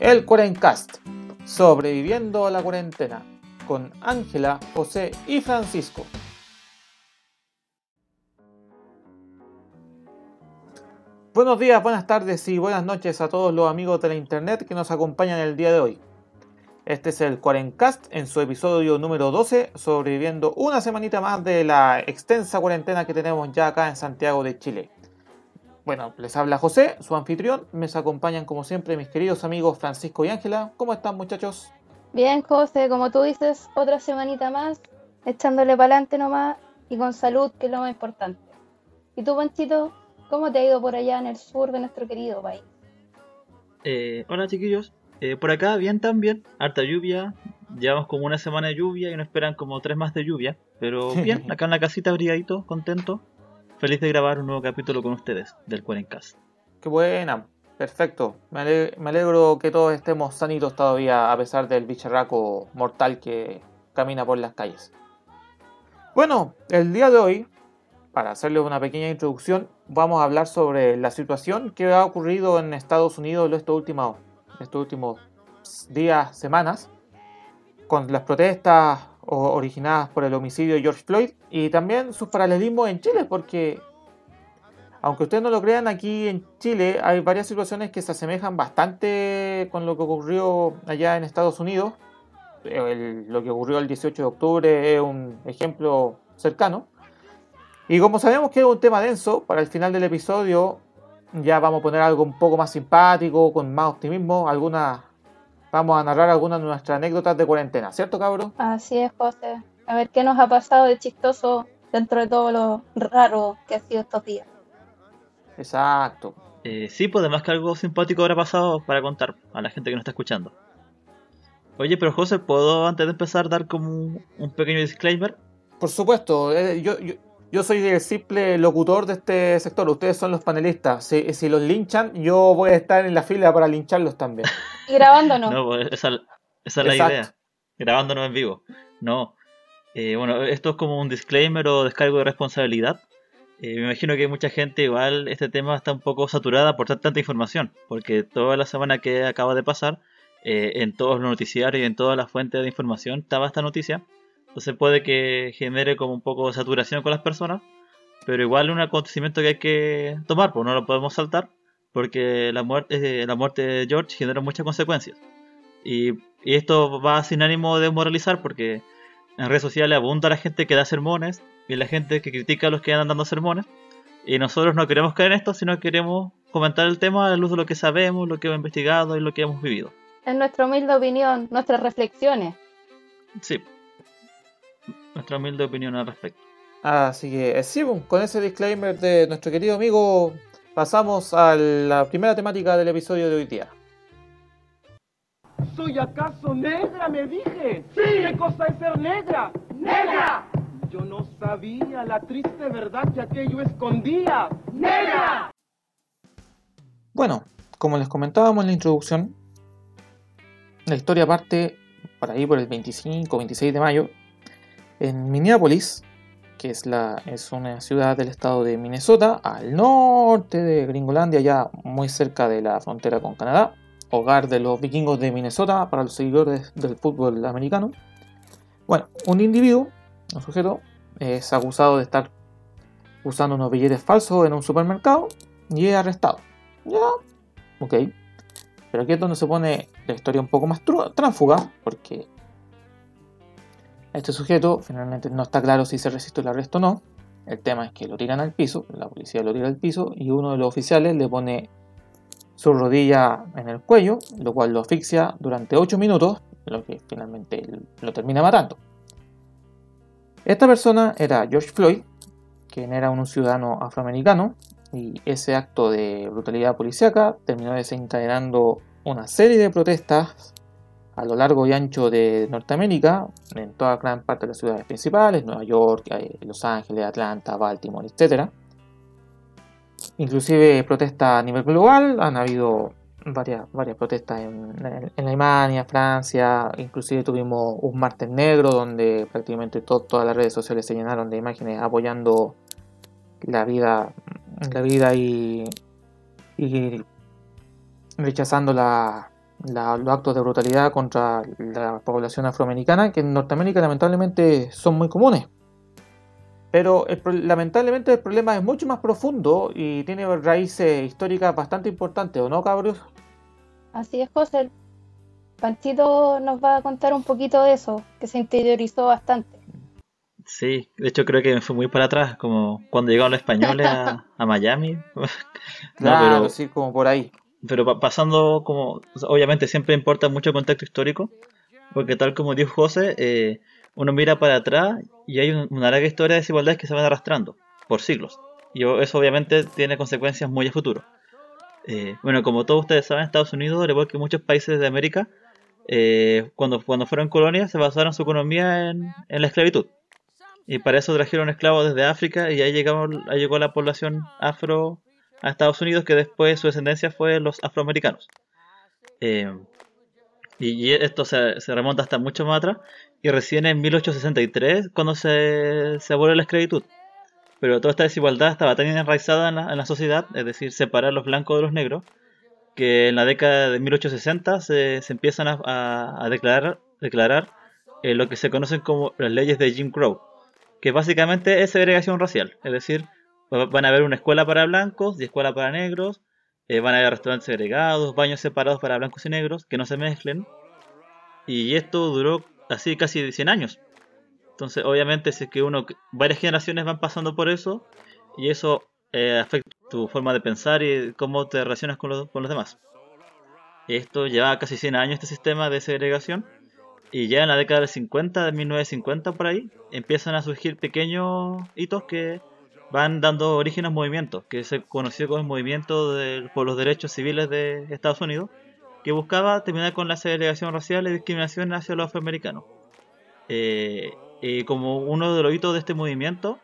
el Cuarencast, sobreviviendo a la cuarentena, con Ángela, José y Francisco. Buenos días, buenas tardes y buenas noches a todos los amigos de la internet que nos acompañan el día de hoy. Este es el Cuarencast en su episodio número 12, sobreviviendo una semanita más de la extensa cuarentena que tenemos ya acá en Santiago de Chile. Bueno, les habla José, su anfitrión. Me acompañan como siempre mis queridos amigos Francisco y Ángela. ¿Cómo están muchachos? Bien, José, como tú dices, otra semanita más, echándole para adelante nomás y con salud, que es lo más importante. ¿Y tú, Panchito, cómo te ha ido por allá en el sur de nuestro querido país? Eh, hola chiquillos, eh, por acá bien también, harta lluvia, llevamos como una semana de lluvia y nos esperan como tres más de lluvia, pero bien, acá en la casita abrigadito, contento, feliz de grabar un nuevo capítulo con ustedes del Cuarencast. Qué buena, perfecto. Me alegro, que todos estemos sanitos todavía a pesar del bicharraco mortal que camina por las calles. Bueno, el día de hoy, para hacerles una pequeña introducción, vamos a hablar sobre la situación que ha ocurrido en Estados Unidos estos últimos, estos últimos días, semanas, con las protestas originadas por el homicidio de George Floyd y también sus paralelismos en Chile, porque aunque ustedes no lo crean, aquí en Chile hay varias situaciones que se asemejan bastante con lo que ocurrió allá en Estados Unidos. lo que ocurrió el 18 de octubre es un ejemplo cercano. Y como sabemos que es un tema denso, para el final del episodio ya vamos a poner algo un poco más simpático, con más optimismo, algunas vamos a narrar algunas de nuestras anécdotas de cuarentena, ¿cierto, cabrón? Así es, José. A ver qué nos ha pasado de chistoso dentro de todo lo raro que ha sido estos días. Exacto. Eh, sí, pues además que algo simpático habrá pasado para contar a la gente que nos está escuchando. Oye, pero José, ¿puedo antes de empezar dar como un pequeño disclaimer? Por supuesto, eh, yo, yo soy el simple locutor de este sector, ustedes son los panelistas. Si, los linchan, yo voy a estar en la fila para lincharlos también. Y grabándonos. No, pues, esa, es la idea. Grabándonos en vivo. No. Eh, bueno, esto es como un disclaimer o descargo de responsabilidad. Eh, me imagino que mucha gente igual este tema está un poco saturada por tanta información, porque toda la semana que acaba de pasar, eh, en todos los noticiarios y en todas las fuentes de información estaba esta noticia entonces puede que genere como un poco de saturación con las personas, pero igual es un acontecimiento que hay que tomar, pues no lo podemos saltar, porque la muerte, la muerte de George generó muchas consecuencias. Y, y esto va sin ánimo de moralizar, porque en redes sociales abunda la gente que da sermones y la gente que critica a los que andan dando sermones. Y nosotros no queremos caer en esto, sino queremos comentar el tema a la luz de lo que sabemos, lo que hemos investigado y lo que hemos vivido. En nuestra humilde opinión, nuestras reflexiones. Sí nuestra humilde opinión al respecto. Así que, eh, sí, pues, con ese disclaimer de nuestro querido amigo, pasamos a la primera temática del episodio de hoy día. ¿Soy acaso negra, me dije? ¡Sí! ¿Qué cosa es ser negra? ¡Negra! Yo no sabía la triste verdad que aquello escondía. ¡Negra! Bueno, como les comentábamos en la introducción, la historia parte por ahí por el 25 26 de mayo en Minneapolis, que es, la, es una ciudad del estado de Minnesota, al norte de Gringolandia, ya muy cerca de la frontera con Canadá, hogar de los vikingos de Minnesota para los seguidores del fútbol americano. Bueno, un individuo, un sujeto, es acusado de estar usando unos billetes falsos en un supermercado y es arrestado. Ya, ok. Pero aquí es donde se pone la historia un poco más tránfuga, porque este sujeto finalmente no está claro si se resistió el arresto o no. El tema es que lo tiran al piso, la policía lo tira al piso y uno de los oficiales le pone su rodilla en el cuello, lo cual lo asfixia durante 8 minutos, lo que finalmente lo termina matando. Esta persona era George Floyd, quien era un ciudadano afroamericano, y ese acto de brutalidad policíaca terminó desencadenando una serie de protestas a lo largo y ancho de Norteamérica, en toda gran parte de las ciudades principales, Nueva York, eh, Los Ángeles, Atlanta, Baltimore, etc. Inclusive protestas a nivel global, han habido varias, varias protestas en, Alemania, Francia, inclusive tuvimos un martes negro donde prácticamente todas las redes sociales se llenaron de imágenes apoyando la vida, la vida y, y rechazando la, los actos de brutalidad contra la población afroamericana, que en Norteamérica lamentablemente son muy comunes. Pero lamentablemente el problema es mucho más profundo y tiene raíces históricas bastante importantes, ¿o no, cabros? Así es, José. Panchito nos va a contar un poquito de eso, que se interiorizó bastante. Sí, de hecho creo que me fue muy para atrás, como cuando llegaron los españoles a, Miami. claro, pero, sí, como por ahí. Pero pasando como, obviamente siempre importa mucho el contexto histórico, porque tal como dijo José, eh, uno mira para atrás y hay una larga historia de desigualdades que se van arrastrando por siglos. Y eso obviamente tiene consecuencias muy a futuro. Eh, bueno, como todos ustedes saben, Estados Unidos, al igual que muchos países de América, eh, cuando, cuando fueron colonias se basaron su economía en, la esclavitud. Y para eso trajeron esclavos desde África y ahí, llegamos, ahí llegó la población afro a Estados Unidos, que después su descendencia fue los afroamericanos. Eh, y, esto se, se, remonta hasta mucho más atrás y recién en 1863 cuando se, se abole la esclavitud. Pero toda esta desigualdad estaba tan enraizada en la, sociedad, es decir, separar los blancos de los negros, que en la década de 1860 se, se empiezan a, declarar, declarar eh, lo que se conocen como las leyes de Jim Crow, que básicamente es segregación racial, es decir, van a haber una escuela para blancos y escuela para negros, eh, van a haber restaurantes segregados, baños separados para blancos y negros, que no se mezclen, y esto duró así casi 100 años. Entonces, obviamente, si es que uno, varias generaciones van pasando por eso, y eso eh, afecta tu forma de pensar y cómo te relacionas con los, con los demás. Esto lleva casi 100 años este sistema de segregación, y ya en la década del 50, de 1950 por ahí, empiezan a surgir pequeños hitos que van dando origen a movimientos, que se conoció como el movimiento por los derechos civiles de Estados Unidos, que buscaba terminar con la segregación racial y discriminación hacia los afroamericanos. Eh, como uno de los hitos de este movimiento,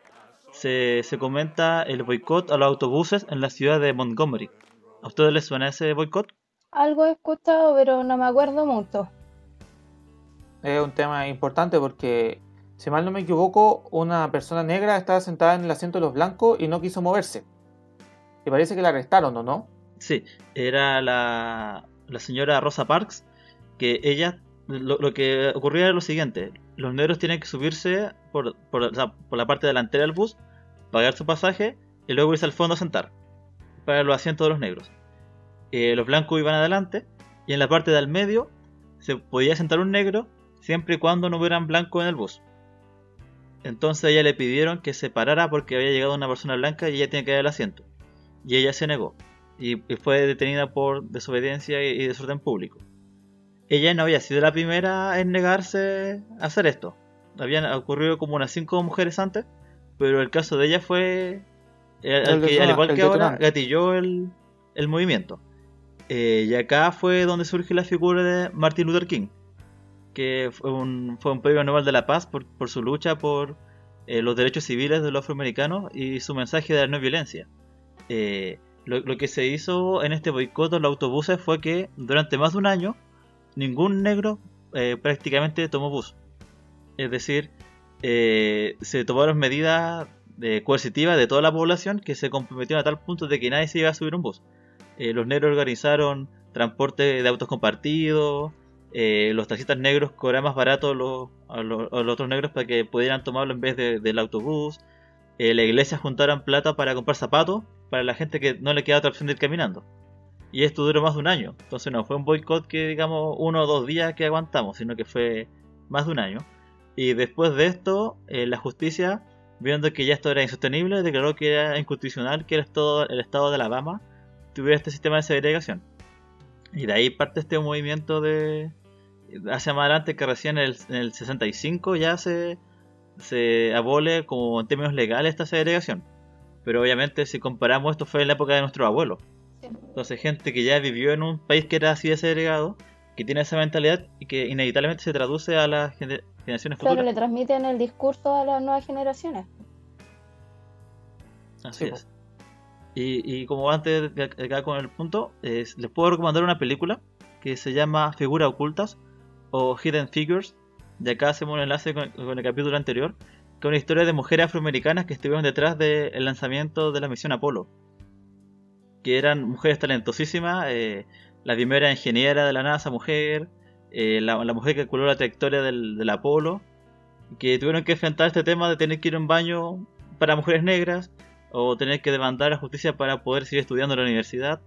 se, se comenta el boicot a los autobuses en la ciudad de Montgomery. ¿A ustedes les suena ese boicot? Algo he escuchado, pero no me acuerdo mucho. Es un tema importante porque, si mal no me equivoco, una persona negra estaba sentada en el asiento de los blancos y no quiso moverse. Y parece que la arrestaron, ¿o no? Sí, era la, señora Rosa Parks, que ella, lo, que ocurría era lo siguiente, los negros tienen que subirse por, por, la parte delantera del bus, pagar su pasaje y luego irse al fondo a sentar, para los asientos de los negros. Eh, los blancos iban adelante y en la parte del medio se podía sentar un negro siempre y cuando no hubieran blancos en el bus. Entonces a ella le pidieron que se parara porque había llegado una persona blanca y ella tenía que dar el asiento. Y ella se negó y, fue detenida por desobediencia y, desorden público. Ella no había sido la primera en negarse a hacer esto. Habían ocurrido como unas cinco mujeres antes, pero el caso de ella fue eh, al, que, al igual que ahora gatilló el, el movimiento. Eh, y acá fue donde surge la figura de Martin Luther King, que fue un, fue un premio Nobel de la Paz por, por su lucha por eh, los derechos civiles de los afroamericanos y su mensaje de la no violencia. Eh, lo, que se hizo en este boicot de los autobuses fue que durante más de un año ningún negro eh, prácticamente tomó bus. Es decir, eh, se tomaron medidas de coercitivas de toda la población que se comprometieron a tal punto de que nadie se iba a subir un bus. Eh, los negros organizaron transporte de autos compartidos, los taxistas negros cobraban más barato los, a, los, otros negros para que pudieran tomarlo en vez del autobús. la iglesia juntaron plata para comprar zapatos para la gente que no le queda otra opción de ir caminando. Y esto duró más de un año. Entonces no fue un boicot que digamos uno o dos días que aguantamos, sino que fue más de un año. Y después de esto, eh, la justicia, viendo que ya esto era insostenible, declaró que era inconstitucional que el estado, el estado de Alabama tuviera este sistema de segregación. Y de ahí parte este movimiento de hacia más adelante que recién en el, en el 65 ya se, se abole como en términos legales esta segregación. Pero obviamente si comparamos esto fue en la época de nuestro abuelo. Entonces gente que ya vivió en un país que era así de segregado, que tiene esa mentalidad y que inevitablemente se traduce a las generaciones futuras. Claro, le transmiten el discurso a las nuevas generaciones. Así es. Y, como antes de acá con el punto, les puedo recomendar una película que se llama Figuras Ocultas o Hidden Figures. De acá hacemos un enlace con el capítulo anterior, que una historia de mujeres afroamericanas que estuvieron detrás del lanzamiento de la misión Apolo. Que eran mujeres talentosísimas, eh, la primera ingeniera de la NASA, mujer, eh, la, mujer que calculó la trayectoria del, Apolo, que tuvieron que enfrentar este tema de tener que ir a un baño para mujeres negras o tener que demandar a justicia para poder seguir estudiando en la universidad.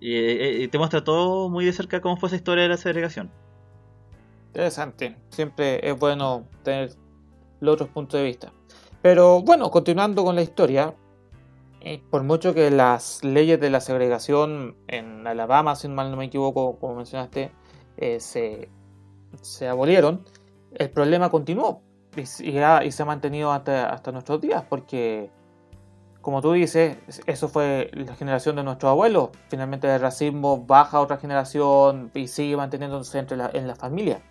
Y, y te muestra todo muy de cerca cómo fue esa historia de la segregación. Interesante. Siempre es bueno tener los otros puntos de vista. Pero bueno, continuando con la historia, eh, por mucho que las leyes de la segregación en Alabama, si mal no me equivoco, como mencionaste, eh, se, se, abolieron, el problema continuó y, se ha mantenido hasta, hasta, nuestros días, porque, como tú dices, eso fue la generación de nuestros abuelos. Finalmente el racismo baja a otra generación y sigue manteniéndose entre la, en la familia.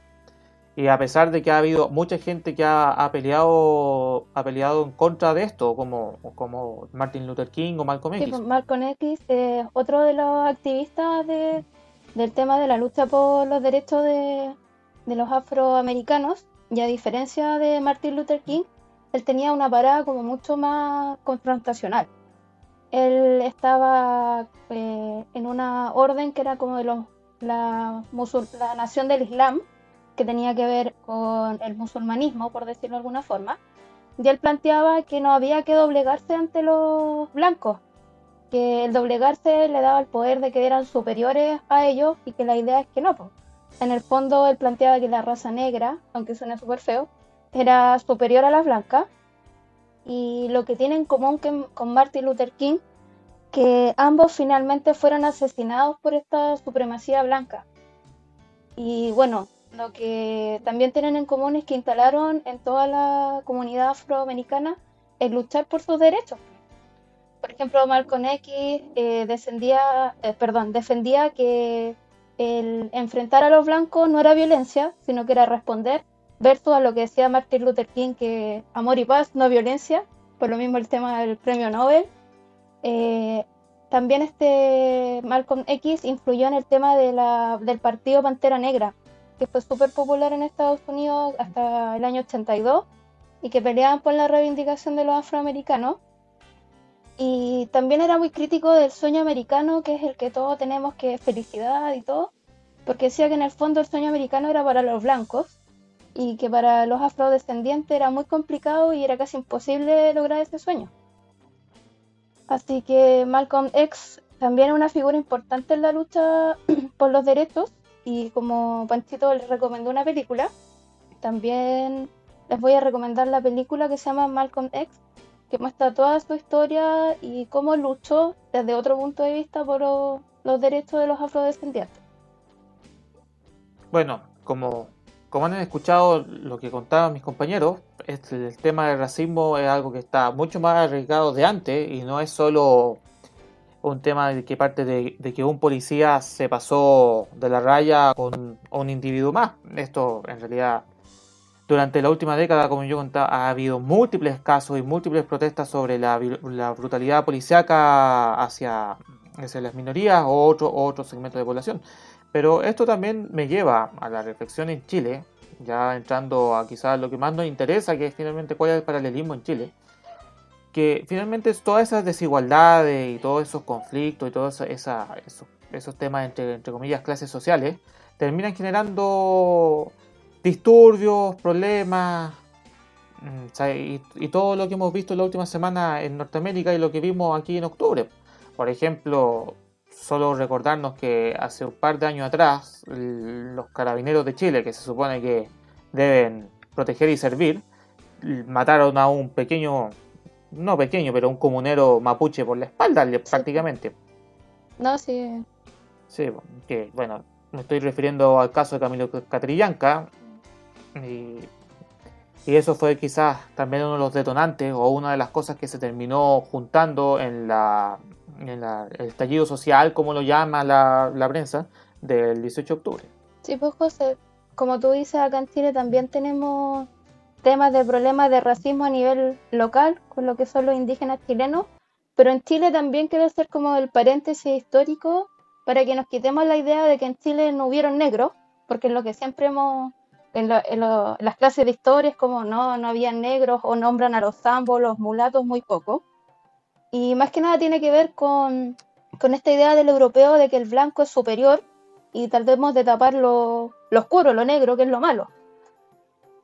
Y a pesar de que ha habido mucha gente que ha, ha, peleado ha peleado en contra de esto, como, como Martin Luther King o Malcolm X. Sí, Malcolm X es otro de los activistas de, del tema de la lucha por los derechos de, de, los afroamericanos. Y a diferencia de Martin Luther King, él tenía una parada como mucho más confrontacional. Él estaba eh, en una orden que era como de los, la, la nación del Islam que tenía que ver con el musulmanismo, por decirlo de alguna forma, y él planteaba que no había que doblegarse ante los blancos, que el doblegarse le daba el poder de que eran superiores a ellos y que la idea es que no. Pues. En el fondo él planteaba que la raza negra, aunque suene súper feo, era superior a la blanca y lo que tiene en común con Martin Luther King, que ambos finalmente fueron asesinados por esta supremacía blanca. Y bueno, lo que también tienen en común es que instalaron en toda la comunidad afroamericana el luchar por sus derechos. Por ejemplo, Malcolm X eh, eh, perdón, defendía que el enfrentar a los blancos no era violencia, sino que era responder, versus a lo que decía Martin Luther King, que amor y paz, no violencia, por lo mismo el tema del premio Nobel. Eh, también este Malcolm X influyó en el tema del partido Pantera Negra, que fue súper popular en Estados Unidos hasta el año 82 y que peleaban por la reivindicación de los afroamericanos. Y también era muy crítico del sueño americano, que es el que todos tenemos, que felicidad y todo, porque decía que en el fondo el sueño americano era para los blancos y que para los afrodescendientes era muy complicado y era casi imposible lograr ese sueño. Así que Malcolm X también es una figura importante en la lucha por los derechos y como Panchito les recomendó una película, también les voy a recomendar la película que se llama Malcolm X, que muestra toda su historia y cómo luchó desde otro punto de vista por los derechos de los afrodescendientes. Bueno, como, como han escuchado lo que contaban mis compañeros, este, el tema del racismo es algo que está mucho más arriesgado de antes y no es solo un tema de que parte de, que un policía se pasó de la raya con un individuo más. Esto en realidad durante la última década, como yo contaba, ha habido múltiples casos y múltiples protestas sobre la, brutalidad policíaca hacia, hacia, las minorías o otro, otro segmento de población. Pero esto también me lleva a la reflexión en Chile, ya entrando a quizás lo que más nos interesa, que es finalmente cuál es el paralelismo en Chile que finalmente todas esas desigualdades y todos esos conflictos y todos esa, esos, temas entre, entre comillas clases sociales terminan generando disturbios, problemas mm, y, y, todo lo que hemos visto en la última semana en Norteamérica y lo que vimos aquí en octubre. Por ejemplo, solo recordarnos que hace un par de años atrás los carabineros de Chile, que se supone que deben proteger y servir, mataron a un pequeño no pequeño, pero un comunero mapuche por la espalda prácticamente. No, sí. Sí, que bueno, me estoy refiriendo al caso de Camilo Catrillanca. Y, y, eso fue quizás también uno de los detonantes o una de las cosas que se terminó juntando en, la, en la, el estallido social, como lo llama la, la prensa, del 18 de octubre. Sí, pues José, como tú dices, acá en Chile también tenemos temas de problemas de racismo a nivel local con lo que son los indígenas chilenos, pero en Chile también quiero hacer como el paréntesis histórico para que nos quitemos la idea de que en Chile no hubieron negros, porque es lo que siempre hemos, en, las clases de historia como no, no había negros o nombran a los zambos, los mulatos muy poco. Y más que nada tiene que ver con con esta idea del europeo de que el blanco es superior y tratemos de tapar lo, lo oscuro, lo negro, que es lo malo.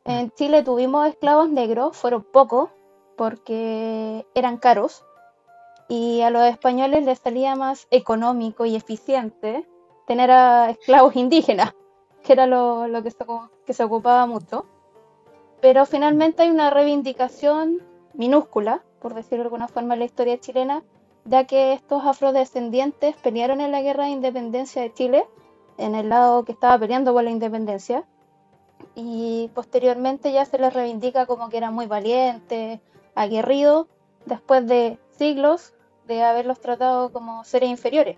En Chile tuvimos esclavos negros, fueron pocos, porque eran caros, y a los españoles les salía más económico y eficiente tener esclavos indígenas, que era lo, lo que, se, que se ocupaba mucho. Pero finalmente hay una reivindicación minúscula, por decirlo de alguna forma, en la historia chilena, ya que estos afrodescendientes pelearon en la guerra de independencia de Chile, en el lado que estaba peleando por la independencia, y posteriormente ya se les reivindica como que eran muy valientes, aguerridos, después de siglos de haberlos tratado como seres inferiores.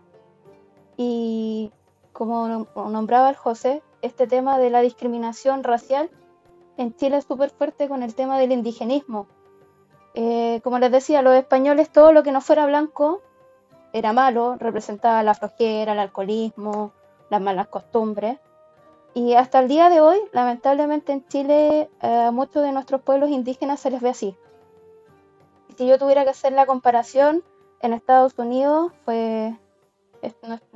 Y como nombraba el José, este tema de la discriminación racial en Chile es súper fuerte con el tema del indigenismo. Eh, como les decía, los españoles todo lo que no fuera blanco era malo, representaba la flojera, el alcoholismo, las malas costumbres. Y hasta el día de hoy, lamentablemente en Chile, a eh, muchos de nuestros pueblos indígenas se les ve así. Si yo tuviera que hacer la comparación, en Estados Unidos fue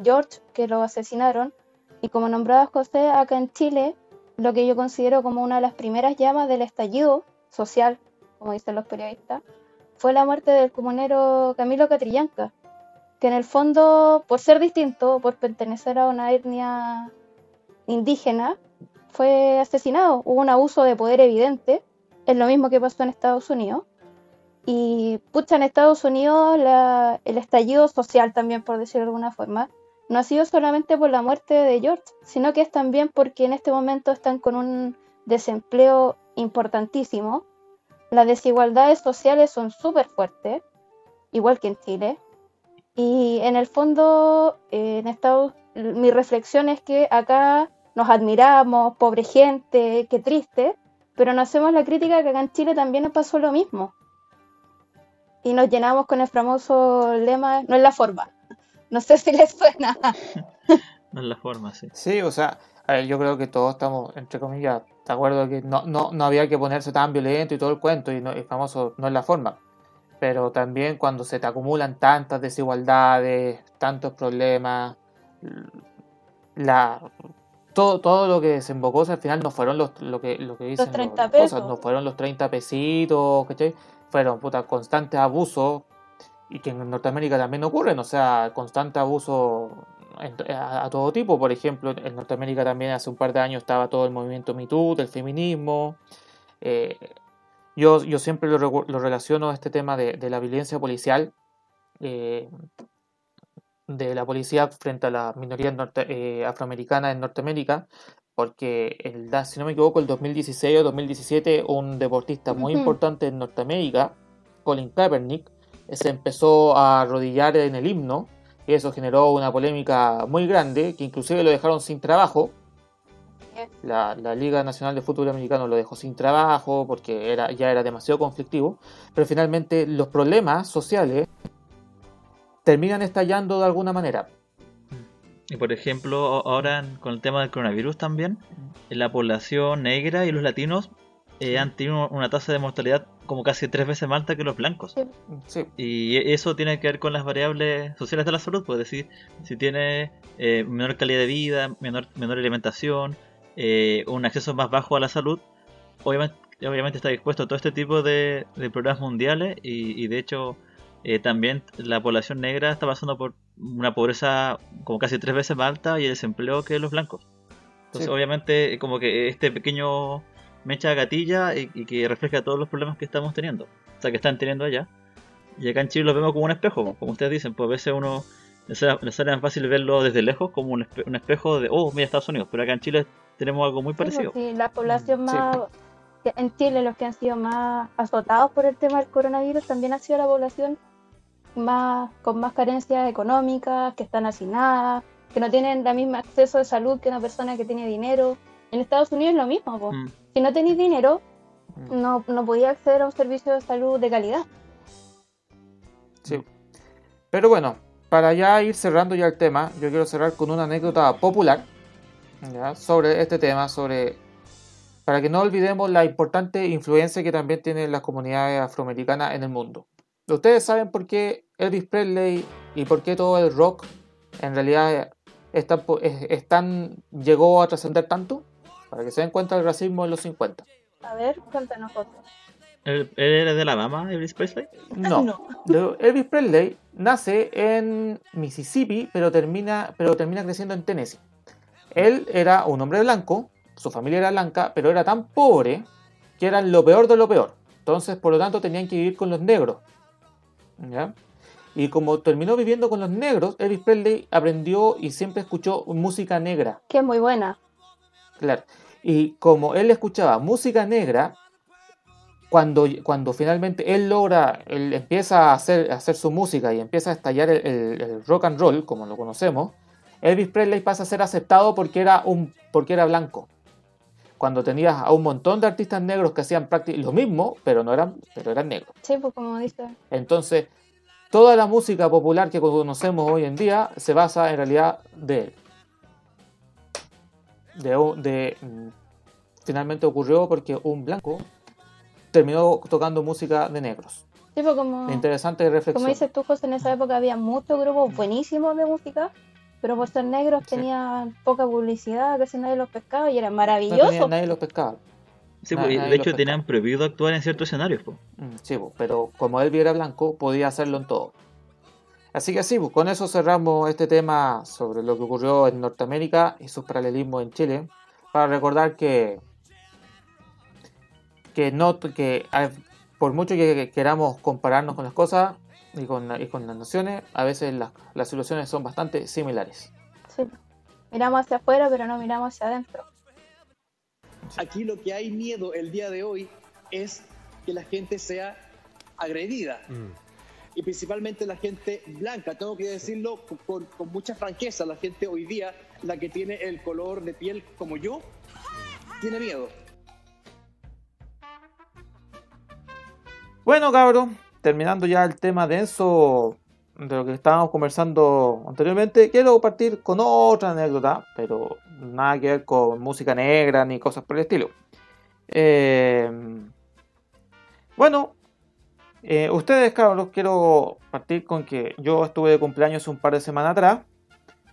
George que lo asesinaron. Y como nombraba José, acá en Chile, lo que yo considero como una de las primeras llamas del estallido social, como dicen los periodistas, fue la muerte del comunero Camilo Catrillanca, que en el fondo, por ser distinto, por pertenecer a una etnia indígena, fue asesinado. Hubo un abuso de poder evidente, es lo mismo que pasó en Estados Unidos. Y pucha, en Estados Unidos el estallido social también, por decirlo de alguna forma, no ha sido solamente por la muerte de George, sino que es también porque en este momento están con un desempleo importantísimo. Las desigualdades sociales son súper fuertes, igual que en Chile. Y en el fondo, eh, en Estados mi reflexión es que acá nos admiramos, pobre gente, qué triste, pero no hacemos la crítica que acá en Chile también nos pasó lo mismo y nos llenamos con el famoso lema, no es la forma. No sé si les suena. no es la forma, sí. Sí, o sea, yo creo que todos estamos, entre comillas, de acuerdo que no, no, no había que ponerse tan violento y todo el cuento, y el famoso no es la forma. Pero también cuando se te acumulan tantas desigualdades, tantos problemas, la, todo, todo lo que desembocó al final no fueron los, lo que, lo que dicen los 30 pesos. no fueron los 30 pesitos, ¿cachai? fueron puta, constantes abusos y que en Norteamérica también ocurren, o sea, constante abuso a, todo tipo. Por ejemplo, en Norteamérica también hace un par de años estaba todo el movimiento MeToo, del feminismo. Eh, yo, yo siempre lo, lo, relaciono a este tema de, de la violencia policial, eh, de la policía frente a la minoría eh, afroamericana en Norteamérica, porque el, si no me equivoco, el 2016 o 2017 un deportista muy importante en Norteamérica, Colin Kaepernick, se empezó a arrodillar en el himno y eso generó una polémica muy grande, que inclusive lo dejaron sin trabajo. La, Liga Nacional de Fútbol Americano lo dejó sin trabajo porque era, ya era demasiado conflictivo, pero finalmente los problemas sociales terminan estallando de alguna manera. Y por ejemplo, ahora con el tema del coronavirus también, la población negra y los latinos eh, han tenido una tasa de mortalidad como casi tres veces más alta que los blancos. Y eso tiene que ver con las variables sociales de la salud, pues decir, si tiene eh, menor calidad de vida, menor, menor alimentación, eh, un acceso más bajo a la salud, obviamente, obviamente está expuesto a todo este tipo de, problemas mundiales y, y de hecho también la población negra está pasando por una pobreza como casi tres veces más alta y el desempleo que los blancos. Entonces, obviamente, como que este pequeño mecha gatilla y, que refleja todos los problemas que estamos teniendo, o sea, que están teniendo allá. Y acá en Chile lo vemos como un espejo, como ustedes dicen, pues a veces uno les sale más fácil verlo desde lejos como un, espejo de, oh, mira Estados Unidos, pero acá en Chile tenemos algo muy parecido. Sí, la población mm, más... En Chile los que han sido más azotados por el tema del coronavirus también ha sido la población más, con más carencias económicas, que están hacinadas, que no tienen el mismo acceso de salud que una persona que tiene dinero. En Estados Unidos es lo mismo, mm. si no tenéis dinero, mm. no, no podía acceder a un servicio de salud de calidad. Sí. Pero bueno, para ya ir cerrando ya el tema, yo quiero cerrar con una anécdota popular sobre este tema, sobre para que no olvidemos la importante influencia que también tienen las comunidades afroamericanas en el mundo. Ustedes saben por qué Elvis Presley y por qué todo el rock en realidad es tan, es tan- llegó a trascender tanto, para que se den cuenta del racismo en los 50. A ver, cuéntanos otro. ¿Él, era de Alabama, Elvis Presley? No. No. Elvis Presley nace en Mississippi, pero termina, pero termina creciendo en Tennessee. Él era un hombre blanco, su familia era blanca, pero era tan pobre que eran lo peor de lo peor. Entonces, por lo tanto, tenían que vivir con los negros. ¿ya? Y como terminó viviendo con los negros, Elvis Presley aprendió y siempre escuchó música negra. Que es muy buena. Claro. Y como él escuchaba música negra, cuando, cuando finalmente él logra, él empieza a hacer, a hacer su música y empieza a estallar el, el- el rock and roll, como lo conocemos, Elvis Presley pasa a ser aceptado porque era, un, porque era blanco. Cuando tenías a un montón de artistas negros que hacían prácticamente lo mismo, pero no eran, pero eran negros. Sí, pues como dice. Entonces, toda la música popular que conocemos hoy en día se basa en realidad de él. De, mm, finalmente ocurrió porque un blanco terminó tocando música de negros. Sí, pues como, Interesante reflexión. como dices tú, José, en esa época había muchos grupos buenísimos de música, pero por ser negros Sí. tenían poca publicidad, casi nadie los pescaba y eran no maravillosos. tenía, nadie los pescaba. Sí, pues, de hecho tenían prohibido actuar en ciertos escenarios. pues. Mm, Sí, pues, pero como él era blanco, podía hacerlo en todo. Así que sí, pues, con eso cerramos este tema sobre lo que ocurrió en Norteamérica y sus paralelismos en Chile. Para recordar que, que, no, que por mucho que queramos compararnos con las cosas y con, y con las naciones, a veces las, las situaciones son bastante similares. Sí. Miramos hacia afuera, pero no miramos hacia adentro. Aquí lo que hay miedo el día de hoy es que la gente sea agredida. Y principalmente la gente blanca, tengo que decirlo con, mucha franqueza, la gente hoy día, la que tiene el color de piel como yo, tiene miedo. Bueno, cabros, terminando ya el tema denso de lo que estábamos conversando anteriormente, quiero partir con otra anécdota, pero nada que ver con música negra ni cosas por el estilo. Eh, bueno, eh, ustedes, cabros, quiero partir con que yo estuve de cumpleaños un par de semanas atrás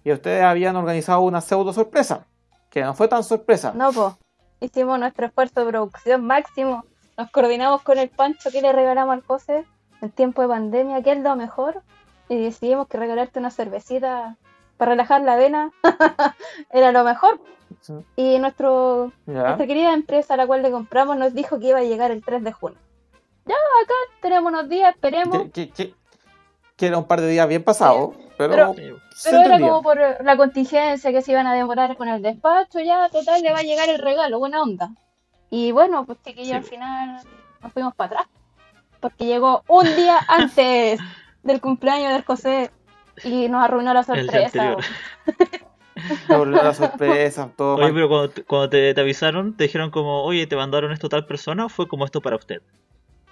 y ustedes habían organizado una pseudo sorpresa, que no fue tan sorpresa. No, pues. Hicimos nuestro esfuerzo de producción máximo. Nos coordinamos con el Pancho que le regalamos al José en tiempo de pandemia, que es lo mejor. Y decidimos que regalarte una cervecita para relajar la vena era lo mejor. Sí. Y nuestro, ¿Ya? nuestra querida empresa a la cual le compramos nos dijo que iba a llegar el 3 de junio. Ya, acá tenemos unos días, esperemos. Que, que- que- que era un par de días bien pasados, pero, pero- era como por la contingencia que se iban a demorar con el despacho, ya total le va a llegar el regalo, buena onda. Y bueno, pues chiquillos, Sí, al final nos fuimos para atrás. Porque llegó un día antes del cumpleaños del José y nos arruinó la sorpresa. la sorpresa, todo Oye, mal. pero cuando, te- cuando te, te avisaron, te dijeron como, oye, ¿te mandaron esto a tal persona o fue como esto para usted?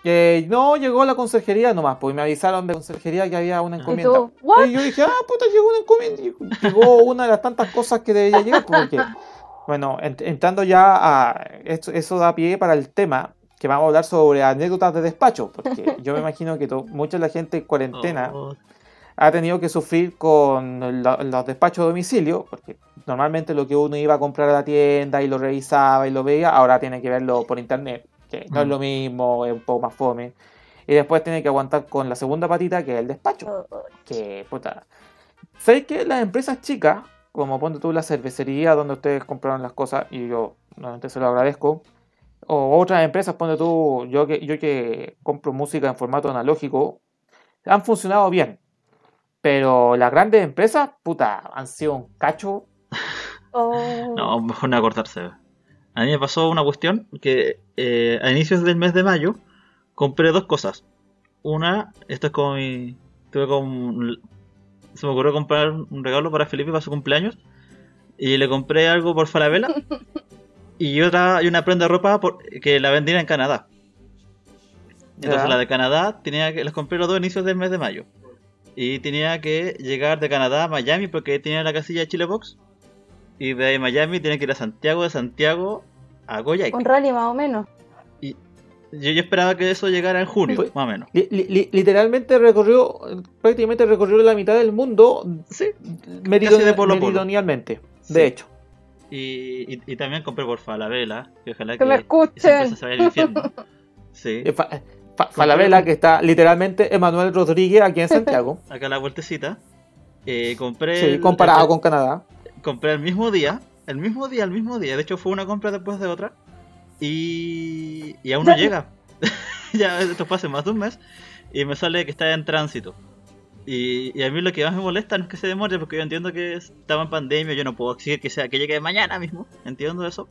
Eh, no, llegó la conserjería nomás, pues me avisaron de conserjería que había una Y encomienda. Y yo dije, ah, puta, llegó una encomienda. Y Llegó una de las tantas cosas que debería llegar, pues, porque, bueno, ent- entrando ya a. Esto, eso da pie para el tema que vamos a hablar sobre anécdotas de despacho, porque yo me imagino que mucha de la gente en cuarentena Oh, ha tenido que sufrir con lo- los despachos a domicilio, porque normalmente lo que uno iba a comprar a la tienda y lo revisaba y lo veía, ahora tiene que verlo por internet, que no es Mm. lo mismo, es un poco más fome. Y después tiene que aguantar con la segunda patita, que es el despacho. Oh, oh. Que, puta. ¿Sabes que las empresas chicas, como ponte tú la cervecería donde ustedes compraron las cosas, y yo normalmente se lo agradezco, o otras empresas, ponte tú, yo que, yo que compro música en formato analógico, han funcionado bien. Pero las grandes empresas, puta, han sido un cacho. Oh. No, mejor no acordarse. A mí me pasó una cuestión que eh, a inicios del mes de mayo compré dos cosas. Una, esto es como mi... Tuve como... Se me ocurrió comprar un regalo para Felipe para su cumpleaños. Y le compré algo por Falabella. y otra, y una prenda de ropa por- que la vendían en Canadá. Entonces la de Canadá tenía que... Las compré los dos a inicios del mes de mayo. Y tenía que llegar de Canadá a Miami porque tenía la casilla de Chile Box. Y de Miami tiene que ir a Santiago, de Santiago a Goya. Un rally más o menos. Yo, yo esperaba que eso llegara en junio, Pues- más o menos. Li- li- literalmente recorrió, prácticamente recorrió la mitad del mundo Sí. meridon- de polo a polo. meridionalmente, Sí. de hecho. Y, y, y también compré por Falabella, que ojalá Que me esa escuchen. se infierno. Sí, Falabella, que está literalmente Emanuel Rodríguez aquí en Santiago. acá la vueltecita. Eh, compré. Sí, el- comparado el- con Canadá. Compré el mismo día, el mismo día, el mismo día. De hecho, fue una compra después de otra. Y, y aún no llega. ya esto fue hace más de un mes. Y me sale que está en tránsito. Y, y a mí lo que más me molesta no es que se demore, porque yo entiendo que estaba en pandemia, yo no puedo exigir que sea que llegue mañana mismo, entiendo eso.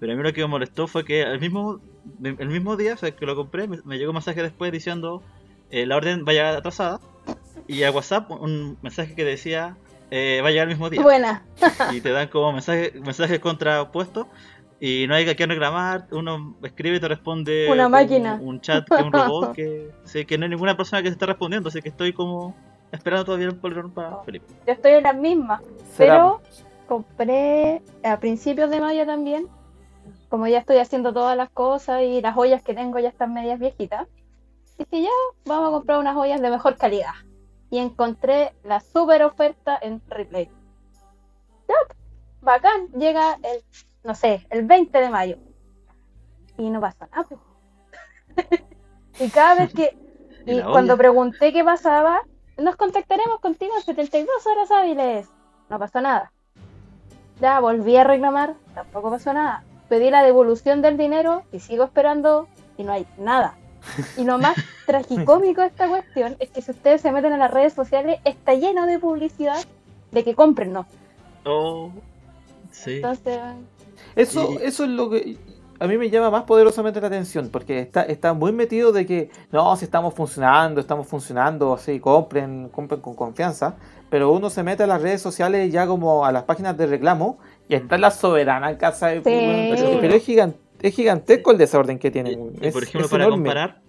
Pero a mí lo que me molestó fue que el mismo, el mismo día, o sea, que lo compré, me, me llegó un mensaje después diciendo eh, la orden va a llegar atrasada. Y a WhatsApp un mensaje que decía eh, va a llegar el mismo día Buena. y te dan como mensajes mensajes contrapuestos y no hay que reclamar, uno escribe y te responde Una máquina. un chat que un robot que, sí, que no hay ninguna persona que se está respondiendo, así que estoy como esperando todavía el polerón para Felipe. Yo estoy en las mismas. Será- Pero compré a principios de mayo también. Como ya estoy haciendo todas las cosas y las joyas que tengo ya están medias viejitas. Dije ya, vamos a comprar unas joyas de mejor calidad. Y encontré la super oferta en Replay. Ya, bacán. Llega el, no sé, el 20 de mayo. Y no pasa nada. y cada vez que ¿Y cuando pregunté qué pasaba, nos contactaremos contigo en 72 horas hábiles. No pasó nada. Ya volví a reclamar, tampoco pasó nada. Pedí la devolución del dinero y sigo esperando y no hay nada. Y lo más tragicómico de esta cuestión es que si ustedes se meten a las redes sociales, está lleno de publicidad de que compren, ¿no? Oh, sí. Entonces, Eso, eso es lo que a mí me llama más poderosamente la atención, porque está, está muy metido de que no, si estamos funcionando, estamos funcionando, así, compren, compren con confianza, pero uno se mete a las redes sociales ya como a las páginas de reclamo y está la soberana casa de Sí. pero, pero es, gigan- es gigantesco el desorden que Y, tienen. y es- por ejemplo, es para enorme. comparar,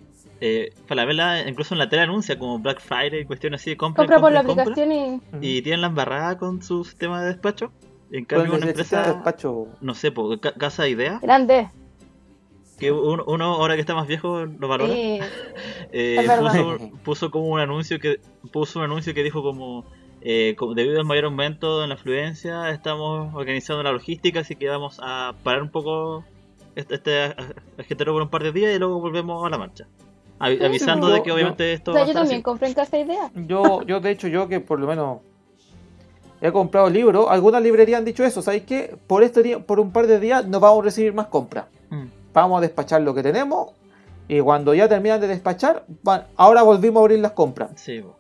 eh, Falabella incluso en la tele anuncia como Black Friday y cuestiones así de compra, compra por la aplicación y y tienen la embarrada con su sistema de despacho. En cambio, una sistema de empresa, despacho. no sé, po, Ca- Casa de Ideas, grande. que uno, uno ahora que está más viejo lo valora. Sí. Eh, puso, puso como un anuncio que puso un anuncio que dijo como eh, debido al mayor aumento en la afluencia estamos organizando la logística así que vamos a parar un poco este, este por un par de días y luego volvemos a la marcha Sí, avisando yo- de que obviamente esto O sea, va a yo estar también así. compré en Casa Idea. Yo, yo de hecho, yo que por lo menos he comprado libros, algunas librerías han dicho eso, ¿sabéis qué? Por este día, por un par de días no vamos a recibir más compras. Mm. Vamos a despachar lo que tenemos y cuando ya terminan de despachar, van- ahora volvimos a abrir las compras. Sí, po.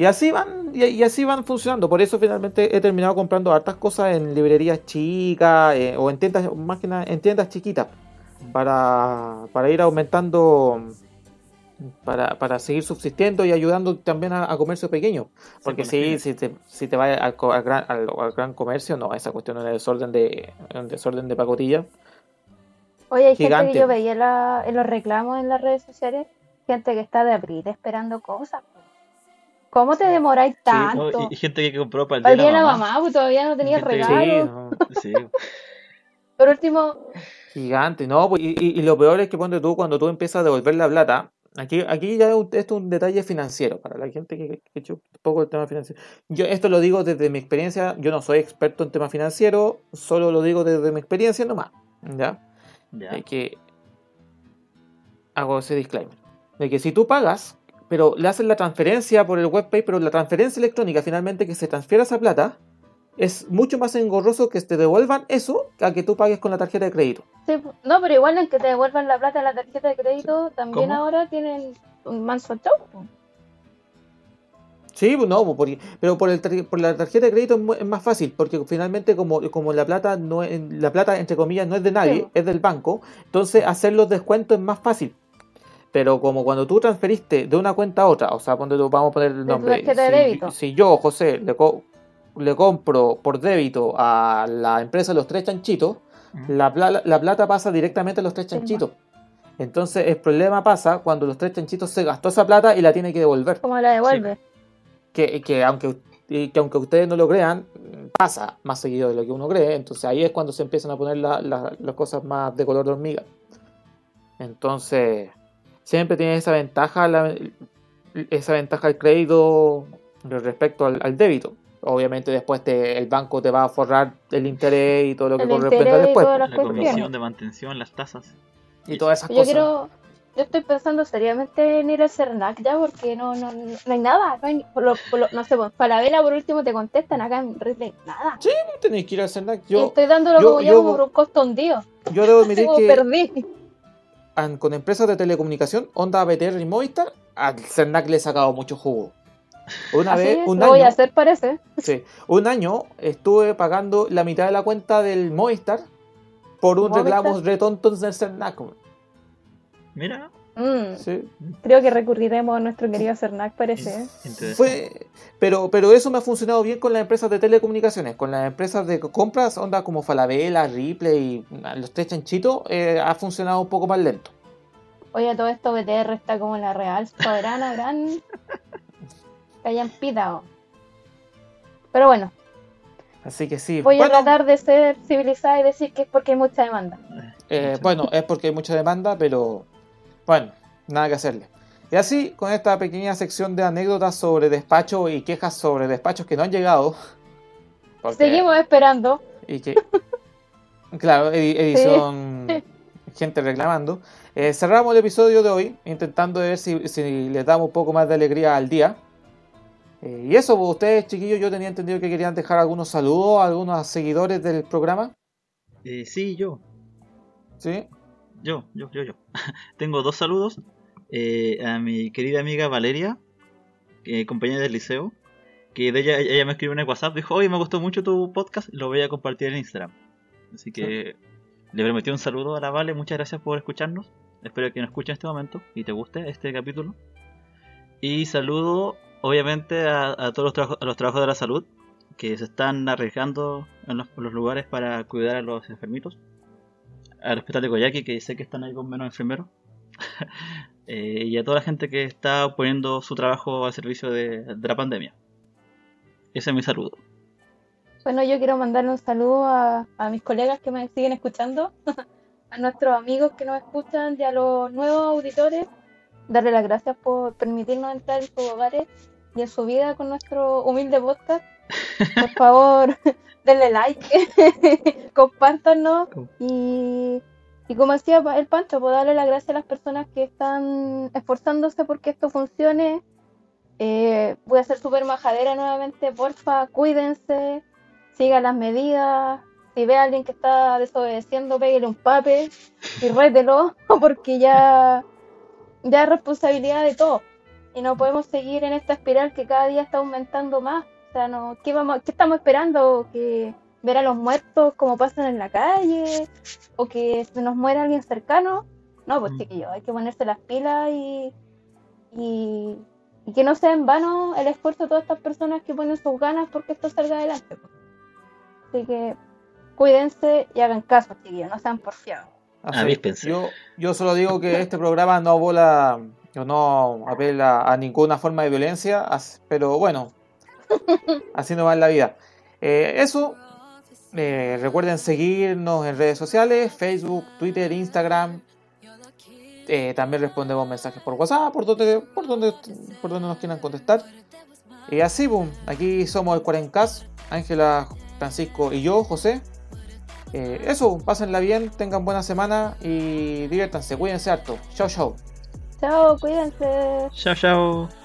Y así van, y, y así van funcionando. Por eso finalmente he terminado comprando hartas cosas en librerías chicas eh, o en tiendas, más que nada en tiendas chiquitas. Para, para ir aumentando, para, para seguir subsistiendo y ayudando también a, a comercio pequeño. Porque pues, sí, imagínate. si te, si te vas al, gran, al, al gran comercio, no, esa cuestión es desorden de, un desorden de pacotilla. Oye, hay gente Gigante. que yo veía la- en los reclamos en las redes sociales, gente que está de abril esperando cosas. ¿Cómo te demoráis No, tanto? y, y gente que compró para el Para día el día de la mamá, pues todavía no tenía Gente que- regalo. no. Sí, Por último, Gigante, no, pues, y, y- y lo peor es que ponte tú cuando tú empiezas a devolver la plata, aquí, aquí ya es un- esto es un detalle financiero, para la gente que, chupa un poco el tema financiero. Yo esto lo digo desde mi experiencia, yo no soy experto en temas financieros, solo lo digo desde mi experiencia nomás, ¿ya? ya. De que hago ese disclaimer, de que si tú pagas, pero le haces la transferencia por el webpay, pero la transferencia electrónica finalmente que se transfiera esa plata, es mucho más engorroso que te devuelvan eso a que tú pagues con la tarjeta de crédito. sí, no, pero igual en que te devuelvan la plata en la tarjeta de crédito, también ¿Cómo? ahora tienen un manso pues. Sí, no, pero por, el, por la tarjeta de crédito es, más fácil, porque finalmente como, como la plata no es, la plata entre comillas no es de nadie, Sí. es del banco, entonces hacer los descuentos es más fácil. Pero como cuando tú transferiste de una cuenta a otra, o sea, cuando vamos a poner el nombre, si, débito. si yo, José, le, co- le compro por débito a la empresa Los Tres Chanchitos, la, pla- la plata pasa directamente a Los Tres Sí, Chanchitos. Entonces el problema pasa cuando Los Tres Chanchitos se gastó esa plata y la tiene que devolver ¿Cómo la devuelve? que, que aunque que aunque ustedes no lo crean, pasa más seguido de lo que uno cree, entonces ahí es cuando se empiezan a poner la- la- las cosas más de color de hormiga. Entonces, siempre tiene esa ventaja, esa ventaja el crédito respecto al, débito. Obviamente después el banco te va a forrar el interés y todo lo que corresponde después. La comisión de mantención, las tasas. Y todas esas cosas. Yo estoy pensando seriamente en ir al CERNAC ya porque no, no, no hay nada. No, hay, no sé, pues, para vela por último te contestan acá en Ripley, nada. Sí, tenéis que ir al CERNAC. Yo, estoy dándolo como yo, por un costo hundido. Yo debo admitir que. Perdí. Con empresas de telecomunicación, Onda, BTR y Movistar, al CERNAC le he sacado mucho jugo. Una vez, un lo voy a hacer, parece. Sí, un año estuve pagando la mitad de la cuenta del Movistar por un reclamo retontos del CERNAC. Mira. Mm. Creo que recurriremos a nuestro querido Cernac, parece. Fue, pero, pero eso me ha funcionado bien con las empresas de telecomunicaciones, con las empresas de compras, onda como Falabella, Ripley y los tres chanchitos, eh, ha funcionado un poco más lento. Oye, todo esto BTR está como en la Real Soberana, gran. que hayan pitado. Pero bueno. Así que sí. Voy a tratar de ser civilizada y decir que es porque hay mucha demanda. Eh, bueno, es porque hay mucha demanda, pero bueno, nada que hacerle. Y así, con esta pequeña sección de anécdotas sobre despacho y quejas sobre despachos que no han llegado. Seguimos esperando. Y que, claro, edición, gente reclamando. Eh, cerramos el episodio de hoy, intentando ver si, les damos un poco más de alegría al día. Eh, y eso, pues, ustedes, chiquillos, yo tenía entendido que querían dejar algunos saludos a algunos seguidores del programa. Eh, sí, yo. ¿Sí? Yo, yo, yo, yo. Tengo dos saludos. Eh, a mi querida amiga Valeria, eh, compañera del liceo, que de ella, ella me escribió en el WhatsApp, dijo, oye, me gustó mucho tu podcast, lo voy a compartir en Instagram. Así que le prometí un saludo a la Vale, muchas gracias por escucharnos. Espero que nos escuche en este momento y te guste este capítulo. Y saludo, obviamente, a, todos los, a los trabajos de la salud que se están arriesgando en los lugares para cuidar a los enfermitos al hospital de Coyhaique, que sé que están ahí con menos enfermeros, eh, y a toda la gente que está poniendo su trabajo al servicio de, la pandemia. Ese es mi saludo. Bueno, yo quiero mandarle un saludo a, mis colegas que me siguen escuchando, a nuestros amigos que nos escuchan y a los nuevos auditores, darle las gracias por permitirnos entrar en sus hogares y en su vida con nuestro humilde podcast. Por favor, denle like, compártanos y, y como decía el Pancho, pues darle las gracias a las personas que están esforzándose porque esto funcione. Eh, voy a ser súper majadera nuevamente, porfa, cuídense, sigan las medidas. Si ve a alguien que está desobedeciendo, pégale un pape y rételo, porque ya, ya es responsabilidad de todos. Y no podemos seguir en esta espiral que cada día está aumentando más. O sea, no, ¿qué, vamos, ¿qué estamos esperando? ¿Que ver a los muertos como pasan en la calle? ¿O que se nos muera alguien cercano? No, pues mm. yo hay que ponerse las pilas y, y, que no sea en vano el esfuerzo de todas estas personas que ponen sus ganas porque esto salga adelante. Pues. Así que cuídense y hagan caso, chiquillos, no sean porfiados. Yo, yo solo digo que este programa no abola, no apela a ninguna forma de violencia, pero bueno, Así no va en la vida. Eh, eso. Eh, recuerden seguirnos en redes sociales, Facebook, Twitter, Instagram. Eh, también respondemos mensajes por WhatsApp, por donde, por donde, por donde nos quieran contestar. Y así, boom, aquí somos el 40K, Ángela, Francisco y yo, José. eso, pásenla bien, tengan buena semana y diviértanse, cuídense harto. Chao, chao. Chao, cuídense. Chao, chao.